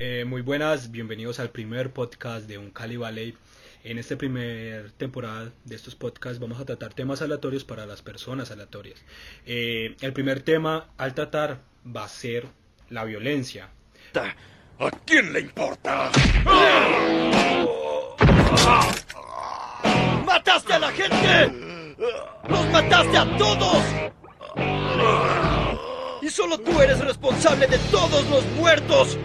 Eh, muy buenas, bienvenidos al primer podcast de Un Cali Valley. En esta primera temporada de estos podcasts vamos a tratar temas aleatorios para las personas aleatorias. Eh, el primer tema al tratar va a ser la violencia. ¿A quién le importa? ¡Mataste a la gente! ¡Los mataste a todos! Y solo tú eres responsable de todos los muertos.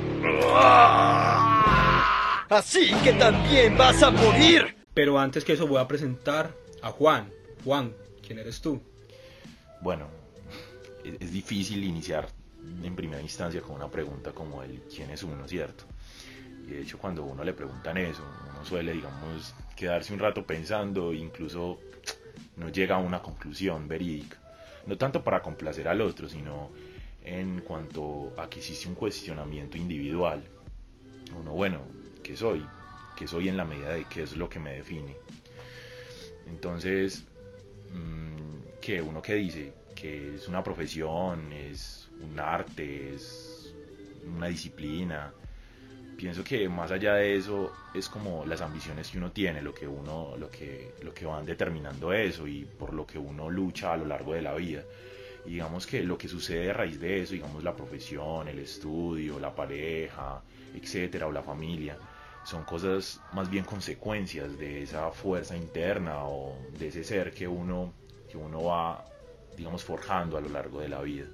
Así que también vas a morir. Pero antes que eso voy a presentar a Juan. Juan, ¿quién eres tú? Bueno, es, es difícil iniciar en primera instancia con una pregunta como el quién es uno, ¿cierto? Y de hecho cuando uno le preguntan eso, uno suele, digamos, quedarse un rato pensando, incluso no llega a una conclusión verídica. No tanto para complacer al otro, sino en cuanto a que existe un cuestionamiento individual. Uno, bueno, ¿qué soy? ¿Qué soy en la medida de qué es lo que me define? Entonces, mm, ¿qué? ¿Uno qué dice? Que es una profesión, es un arte, es una disciplina. Pienso que más allá de eso es como las ambiciones que uno tiene, lo que uno, lo que, lo que van determinando eso y por lo que uno lucha a lo largo de la vida. Y digamos que lo que sucede a raíz de eso, digamos la profesión, el estudio, la pareja, etcétera, o la familia, son cosas más bien consecuencias de esa fuerza interna o de ese ser que uno, que uno va, digamos, forjando a lo largo de la vida.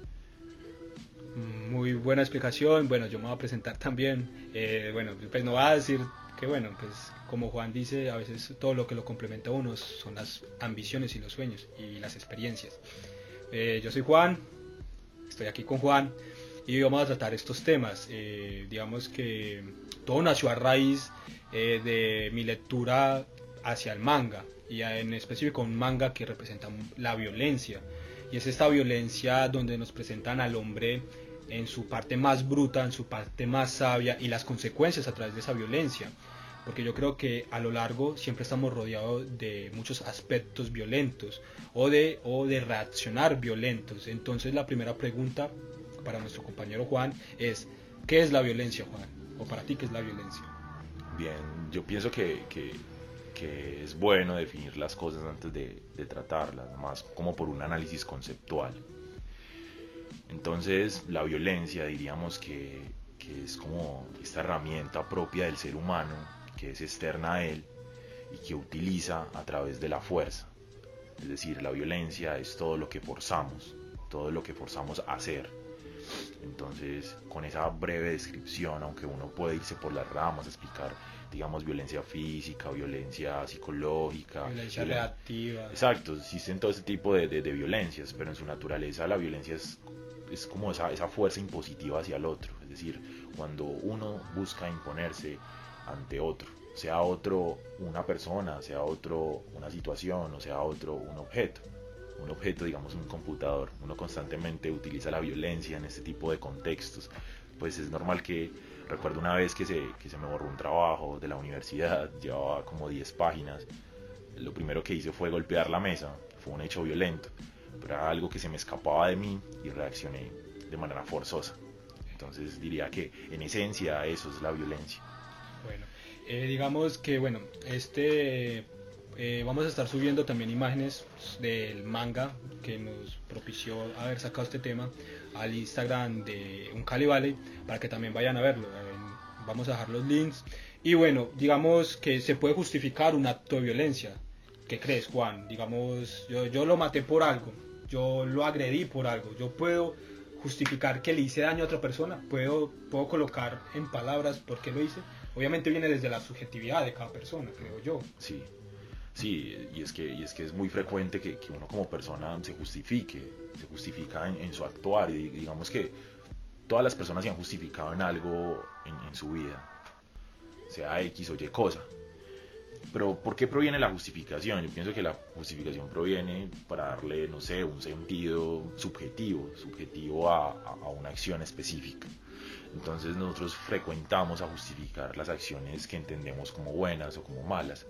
Muy buena explicación. Bueno, yo me voy a presentar también. Eh, bueno, pues no va a decir que, bueno, pues como Juan dice, a veces todo lo que lo complementa a uno son las ambiciones y los sueños y las experiencias. Eh, yo soy Juan, estoy aquí con Juan y vamos a tratar estos temas. Eh, digamos que todo nació a raíz eh, de mi lectura hacia el manga y en específico un manga que representa la violencia. Y es esta violencia donde nos presentan al hombre en su parte más bruta, en su parte más sabia y las consecuencias a través de esa violencia. Porque yo creo que a lo largo siempre estamos rodeados de muchos aspectos violentos o de, o de reaccionar violentos. Entonces la primera pregunta para nuestro compañero Juan es, ¿qué es la violencia, Juan? ¿O para ti qué es la violencia? Bien, yo pienso que, que, es bueno definir las cosas antes de, de tratarlas, más como por un análisis conceptual. Entonces, la violencia diríamos que, que, es como esta herramienta propia del ser humano, que es externa a él y que utiliza a través de la fuerza. Es decir, la violencia es todo lo que forzamos, todo lo que forzamos a hacer. Entonces, con esa breve descripción, aunque uno puede irse por las ramas, explicar, digamos, violencia física, violencia psicológica. Violencia violen... reactiva. Exacto, existen todo ese tipo de, de, de, violencias, pero en su naturaleza la violencia es, es como esa, esa fuerza impositiva hacia el otro. Es decir, cuando uno busca imponerse ante otro, sea otro una persona, sea otro una situación o sea otro un objeto un objeto, digamos un computador, uno constantemente utiliza la violencia en este tipo de contextos, pues es normal que, recuerdo una vez que se, que se me borró un trabajo de la universidad, llevaba como 10 páginas, lo primero que hice fue golpear la mesa, fue un hecho violento, pero era algo que se me escapaba de mí y reaccioné de manera forzosa. Entonces diría que en esencia eso es la violencia. Bueno, eh, digamos que bueno, este eh, vamos a estar subiendo también imágenes del manga que nos propició haber sacado este tema al Instagram de Un Cali Valley para que también vayan a verlo. Eh, vamos a dejar los links. Y bueno, digamos que se puede justificar un acto de violencia. ¿Qué crees, Juan? Digamos, yo, yo lo maté por algo, yo lo agredí por algo, yo puedo justificar que le hice daño a otra persona, puedo, puedo colocar en palabras por qué lo hice. Obviamente viene desde la subjetividad de cada persona, creo yo. Sí, Sí, y es que, y es, que es muy frecuente que, que uno como persona se justifique, se justifica en, en, su actuar. Y digamos que todas las personas se han justificado en algo en, en, su vida, sea X o Y cosa. Pero ¿por qué proviene la justificación? Yo pienso que la justificación proviene para darle, no sé, un sentido subjetivo, subjetivo a, a, una acción específica. Entonces nosotros frecuentamos a justificar las acciones que entendemos como buenas o como malas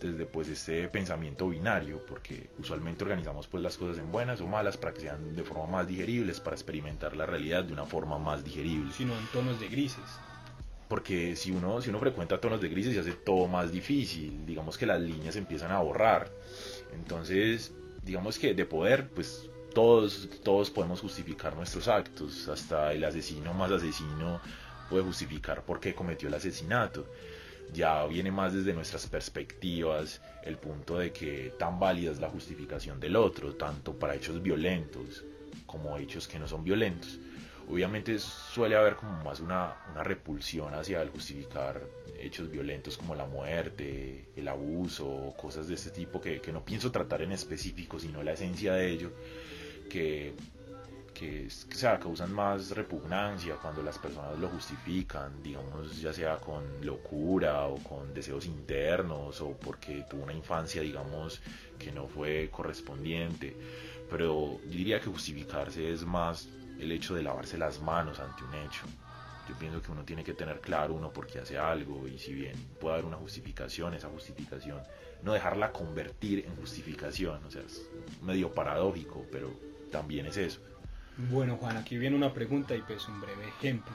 desde pues este pensamiento binario, porque usualmente organizamos pues las cosas en buenas o malas para que sean de forma más digeribles, para experimentar la realidad de una forma más digerible. Sino en tonos de grises. Porque si uno, si uno frecuenta tonos de grises se hace todo más difícil, digamos que las líneas empiezan a borrar. Entonces, digamos que de poder, pues todos, todos podemos justificar nuestros actos, hasta el asesino más asesino puede justificar por qué cometió el asesinato ya viene más desde nuestras perspectivas el punto de que tan válida es la justificación del otro, tanto para hechos violentos como hechos que no son violentos. Obviamente suele haber como más una, repulsión hacia el justificar hechos violentos como la muerte, el abuso, cosas de este tipo que, que no pienso tratar en específico, sino la esencia de ello, que que, sea, causan más repugnancia cuando las personas lo justifican, digamos, ya sea con locura o con deseos internos o porque tuvo una infancia, digamos, que no fue correspondiente. Pero yo diría que justificarse es más el hecho de lavarse las manos ante un hecho. Yo pienso que uno tiene que tener claro uno por qué hace algo y si bien puede haber una justificación, esa justificación, no dejarla convertir en justificación. O sea, es medio paradójico, pero también es eso. Bueno, Juan, aquí viene una pregunta y pues un breve ejemplo.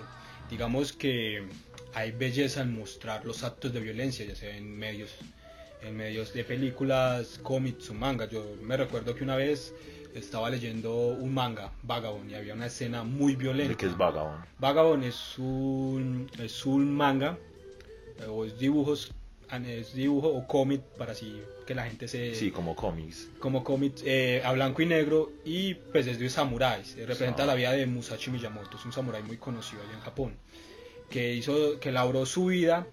Digamos que hay belleza en mostrar los actos de violencia, ya sea en medios, en medios de películas, cómics o manga. Yo me recuerdo que una vez estaba leyendo un manga, Vagabond, y había una escena muy violenta. ¿De qué es Vagabond? Vagabond es un, es un manga, eh, o es dibujos es dibujo o cómic para así que la gente se sí como cómics. como cómics eh, a blanco y negro y pues es de samuráis eh, representa la vida de Musashi Miyamoto es un samurái muy conocido allá en Japón que hizo que labró su vida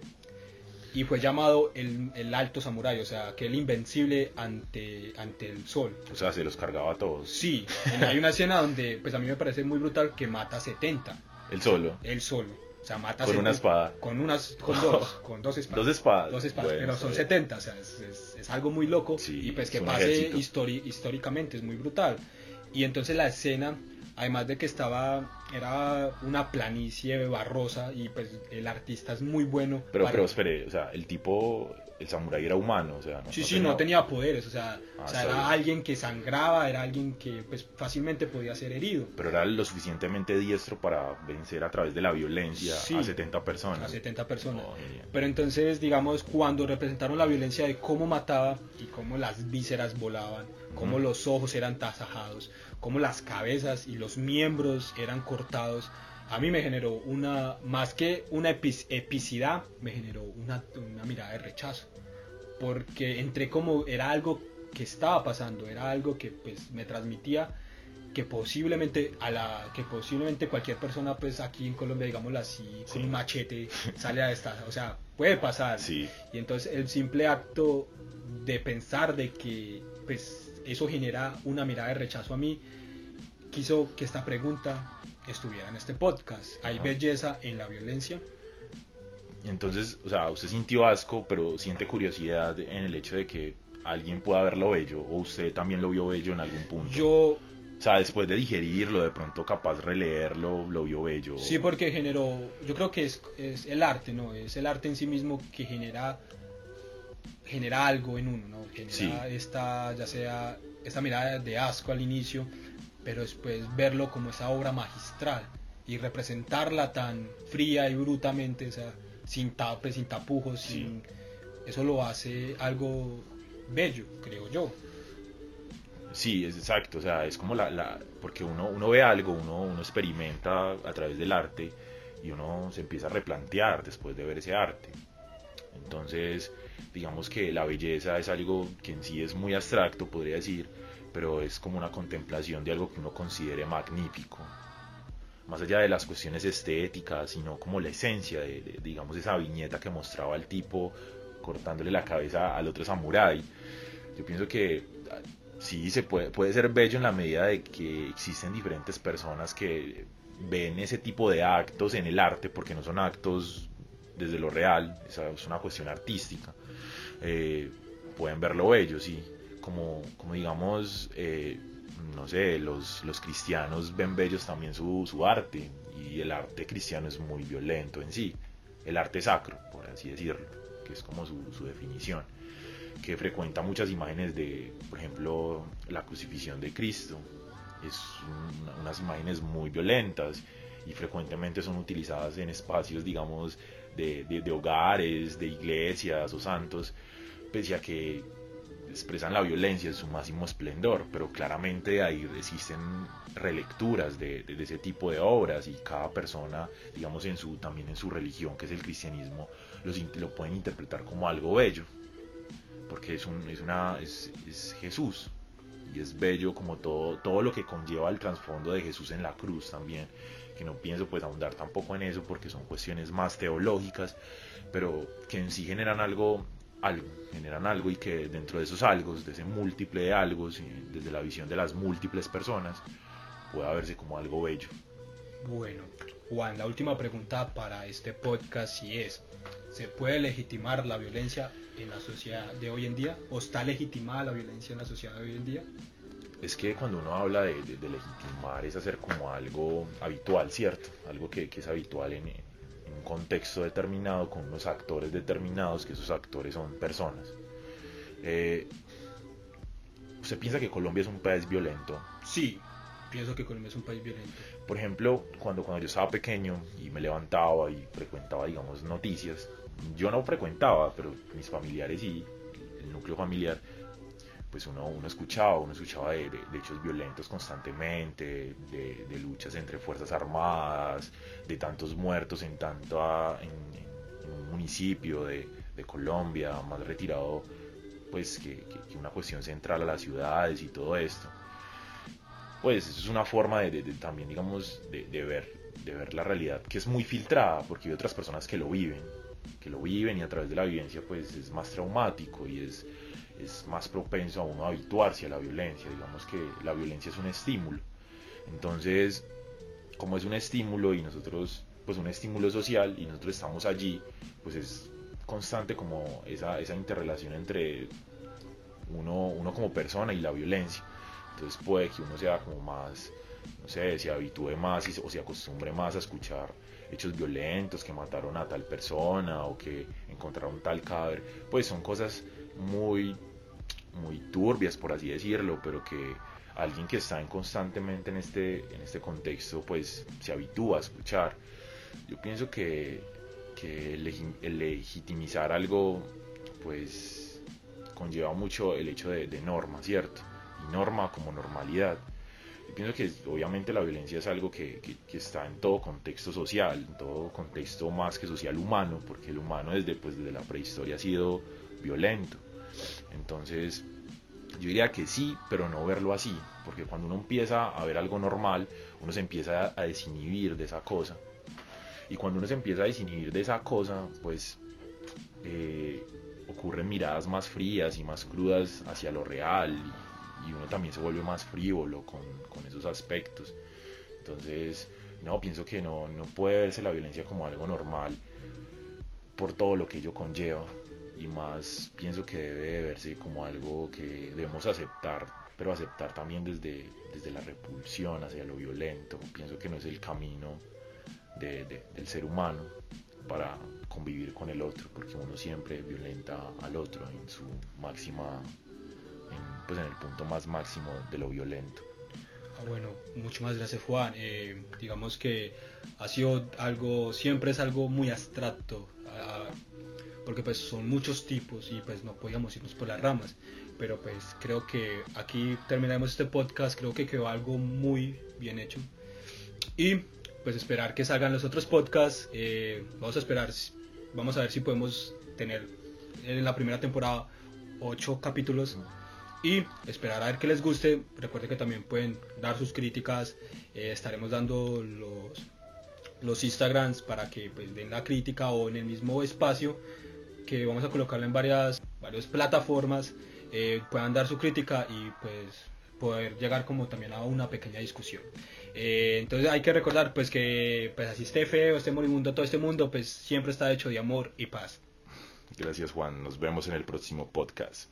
y fue llamado el, el alto samurái o sea que el invencible ante ante el sol. O sea se los cargaba a todos. Sí hay una escena donde pues a mí me parece muy brutal que mata a 70 el solo. El solo o sea, mata con una espada. Con unas, con dos, con dos espadas. Dos espadas. Dos espadas, pero son 70, o sea, es, es, algo muy loco. y pues que pase históricamente, es muy brutal. Y entonces la escena, además de que estaba, era una planicie barrosa y pues el artista es muy bueno. Pero, pero espere, o sea, el tipo el samurái era humano, o sea, no, sí, sí, no tenía poderes, o sea, ah, era alguien que sangraba, era alguien que pues fácilmente podía ser herido. Pero era lo suficientemente diestro para vencer a través de la violencia a 70 personas. A 70 personas. Oh, Pero entonces, digamos, cuando representaron la violencia de cómo mataba y cómo las vísceras volaban, cómo los ojos eran tasajados, cómo las cabezas y los miembros eran cortados, a mí me generó una, más que una epicidad, me generó una, una mirada de rechazo. Porque entré como era algo que estaba pasando, era algo que pues me transmitía que posiblemente a la que posiblemente cualquier persona pues aquí en Colombia digámoslo así con un machete sale a esta, o sea, puede pasar. Y entonces el simple acto de pensar de que pues eso genera una mirada de rechazo a mí quiso que esta pregunta estuviera en este podcast. ¿Hay belleza en la violencia? Entonces, o sea, usted sintió asco, pero siente curiosidad en el hecho de que alguien pueda verlo bello, o usted también lo vio bello en algún punto. Yo. O sea, después de digerirlo, de pronto capaz releerlo, lo vio bello. Sí, porque generó. Yo creo que es, es el arte, ¿no? Es el arte en sí mismo que genera genera algo en uno, ¿no? Genera esta, ya sea esta mirada de asco al inicio, pero después verlo como esa obra magistral y representarla tan fría y brutamente, o sea, sin tapes, sin tapujos, sin... eso lo hace algo bello, creo yo. Sí, es exacto, o sea, es como la, la porque uno, uno ve algo, uno, uno experimenta a través del arte y uno se empieza a replantear después de ver ese arte. Entonces, digamos que la belleza es algo que en sí es muy abstracto, podría decir, pero es como una contemplación de algo que uno considere magnífico más allá de las cuestiones estéticas, sino como la esencia de, digamos, esa viñeta que mostraba el tipo cortándole la cabeza al otro samurái. Yo pienso que ah, sí se puede, puede ser bello en la medida de que existen diferentes personas que ven ese tipo de actos en el arte, porque no son actos desde lo real, es una cuestión artística. Eh, pueden verlo bello, sí, como, como digamos, eh, no sé, los, los cristianos ven bellos también su, su, arte y el arte cristiano es muy violento en sí, el arte sacro, por así decirlo, que es como su, su definición. que frecuenta muchas imágenes de, por ejemplo, la crucifixión de Cristo. Es unas imágenes muy violentas y frecuentemente son utilizadas en espacios, digamos, de, de, hogares, de iglesias o santos, pese a que expresan la violencia en su máximo esplendor, pero claramente ahí existen relecturas de, ese tipo de obras y cada persona, digamos, en su, también en su religión, que es el cristianismo, lo pueden interpretar como algo bello, porque es, un, es, una, es, es Jesús, y es bello como todo, todo lo que conlleva el trasfondo de Jesús en la cruz también, que no pienso pues ahondar tampoco en eso porque son cuestiones más teológicas, pero que en sí generan algo, algo, generan algo y que dentro de esos algo, de ese múltiple de algo, desde la visión de las múltiples personas, pueda verse como algo bello. Bueno, Juan, la última pregunta para este podcast si es, ¿se puede legitimar la violencia en la sociedad de hoy en día? ¿O está legitimada la violencia en la sociedad de hoy en día? Es que cuando uno habla de, legitimar es hacer como algo habitual, ¿cierto? Algo que, es habitual en, un contexto determinado, con unos actores determinados, que esos actores son personas. Eh, ¿Usted piensa que Colombia es un país violento? Sí, pienso que Colombia es un país violento. Por ejemplo, cuando, cuando yo estaba pequeño y me levantaba y frecuentaba, digamos, noticias, yo no frecuentaba, pero mis familiares y el núcleo familiar, pues uno, uno escuchaba, uno escuchaba de, hechos violentos constantemente, de, luchas entre fuerzas armadas, de tantos muertos en tanto en, un municipio de, Colombia, más retirado pues que, una cuestión central a las ciudades y todo esto. Pues eso es una forma de, también, digamos, de, ver, de ver la realidad que es muy filtrada, porque hay otras personas que lo viven, que lo viven y a través de la vivencia pues es más traumático y es, es más propenso a uno a habituarse a la violencia. Digamos que la violencia es un estímulo. Entonces, como es un estímulo y nosotros, pues un estímulo social y nosotros estamos allí, pues es constante como esa, esa interrelación entre uno, uno como persona y la violencia. Entonces puede que uno sea como más, no sé, se habitúe más y, o se acostumbre más a escuchar hechos violentos, que mataron a tal persona o que encontraron tal cadáver, pues son cosas muy, muy turbias, por así decirlo, pero que alguien que está en constantemente en este, en este contexto, pues se habitúa a escuchar. Yo pienso que, que el, legitimizar algo, pues conlleva mucho el hecho de, de norma, ¿cierto? Y norma como normalidad pienso que obviamente la violencia es algo que, está en todo contexto social, en todo contexto más que social humano, porque el humano desde, pues, desde la prehistoria ha sido violento. Entonces, yo diría que sí, pero no verlo así, porque cuando uno empieza a ver algo normal, uno se empieza a desinhibir de esa cosa. Y cuando uno se empieza a desinhibir de esa cosa, pues eh, ocurren miradas más frías y más crudas hacia lo real y uno también se vuelve más frívolo con, con esos aspectos. Entonces, no, pienso que no, no puede verse la violencia como algo normal por todo lo que ello conlleva y más pienso que debe verse como algo que debemos aceptar, pero aceptar también desde, desde la repulsión hacia lo violento. Pienso que no es el camino de, del ser humano para convivir con el otro, porque uno siempre violenta al otro en su máxima pues en el punto más máximo de lo violento. Ah, bueno, mucho más gracias Juan. Eh, digamos que ha sido algo, siempre es algo muy abstracto, ah, porque pues son muchos tipos y pues no podíamos irnos por las ramas. Pero pues creo que aquí terminamos este podcast, creo que quedó algo muy bien hecho. Y pues esperar que salgan los otros podcasts. Eh, vamos a esperar, vamos a ver si podemos tener en la primera temporada ocho capítulos y esperar a ver que les guste. Recuerden que también pueden dar sus críticas. Eh, estaremos dando los, los Instagrams para que pues, den la crítica o en el mismo espacio que vamos a colocarlo en varias, varias plataformas. Eh, puedan dar su crítica y pues poder llegar como también a una pequeña discusión. Eh, entonces hay que recordar pues que pues así esté feo, esté moribundo, todo este mundo pues siempre está hecho de amor y paz. Gracias Juan, nos vemos en el próximo podcast.